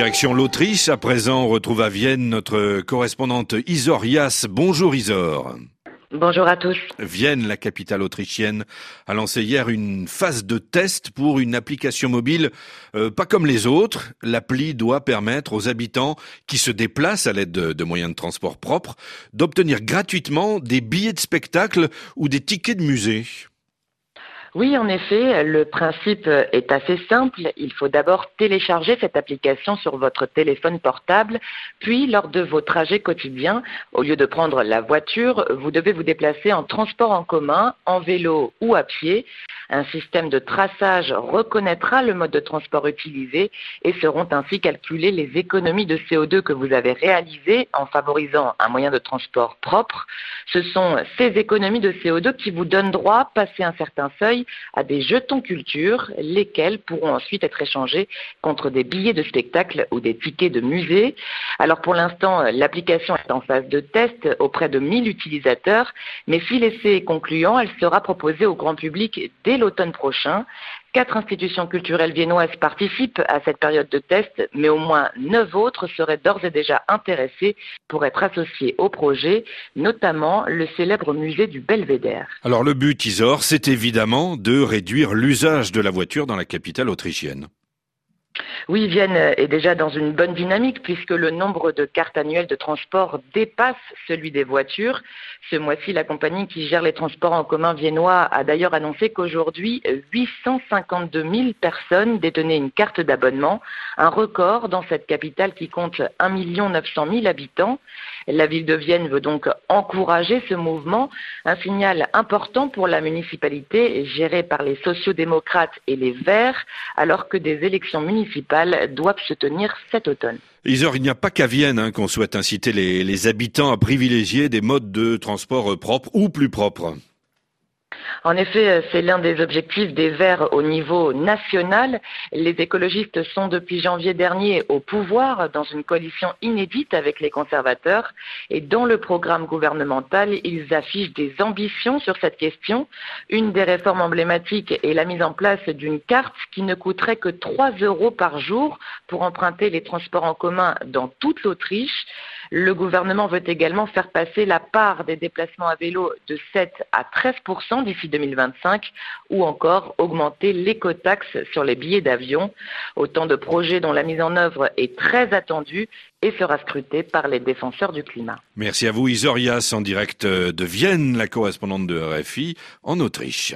Direction l'Autriche, à présent on retrouve à Vienne notre correspondante Isor Yass. Bonjour Isor. Bonjour à tous. Vienne, la capitale autrichienne, a lancé hier une phase de test pour une application mobile euh, pas comme les autres. L'appli doit permettre aux habitants qui se déplacent à l'aide de, de moyens de transport propres d'obtenir gratuitement des billets de spectacle ou des tickets de musée. Oui, en effet, le principe est assez simple. Il faut d'abord télécharger cette application sur votre téléphone portable, puis lors de vos trajets quotidiens, au lieu de prendre la voiture, vous devez vous déplacer en transport en commun, en vélo ou à pied. Un système de traçage reconnaîtra le mode de transport utilisé et seront ainsi calculées les économies de CO2 que vous avez réalisées en favorisant un moyen de transport propre. Ce sont ces économies de CO2 qui vous donnent droit, passé un certain seuil, à des jetons culture, lesquels pourront ensuite être échangés contre des billets de spectacle ou des tickets de musée. Alors pour l'instant, l'application est en phase de test auprès de 1000 utilisateurs, mais si l'essai est concluant, elle sera proposée au grand public dès l'automne prochain. Quatre institutions culturelles viennoises participent à cette période de test, mais au moins neuf autres seraient d'ores et déjà intéressées pour être associées au projet, notamment le célèbre musée du Belvédère. Alors le but, Isor, c'est évidemment de réduire l'usage de la voiture dans la capitale autrichienne. Oui, Vienne est déjà dans une bonne dynamique puisque le nombre de cartes annuelles de transport dépasse celui des voitures. Ce mois-ci, la compagnie qui gère les transports en commun viennois a d'ailleurs annoncé qu'aujourd'hui, 852 000 personnes détenaient une carte d'abonnement, un record dans cette capitale qui compte 1 900 000 habitants. La ville de Vienne veut donc encourager ce mouvement, un signal important pour la municipalité gérée par les sociodémocrates et les Verts, alors que des élections municipales doivent se tenir cet automne. Isor, il n'y a pas qu'à Vienne hein, qu'on souhaite inciter les, les habitants à privilégier des modes de transport propres ou plus propres. En effet, euh, c'est l'un des objectifs des Verts au niveau national. Les écologistes sont depuis janvier dernier au pouvoir dans une coalition inédite avec les conservateurs et dans le programme gouvernemental, ils affichent des ambitions sur cette question. Une des réformes emblématiques est la mise en place d'une carte qui ne coûterait que 3 euros par jour pour emprunter les transports en commun dans toute l'Autriche. Le gouvernement veut également faire passer la part des déplacements à vélo de 7 à 13 d'ici 2025 ou encore augmenter l'écotaxe sur les billets d'avion. Autant de projets dont la mise en œuvre est très attendue et sera scrutée par les défenseurs du climat. Merci à vous Isorias en direct de Vienne, la correspondante de RFI en Autriche.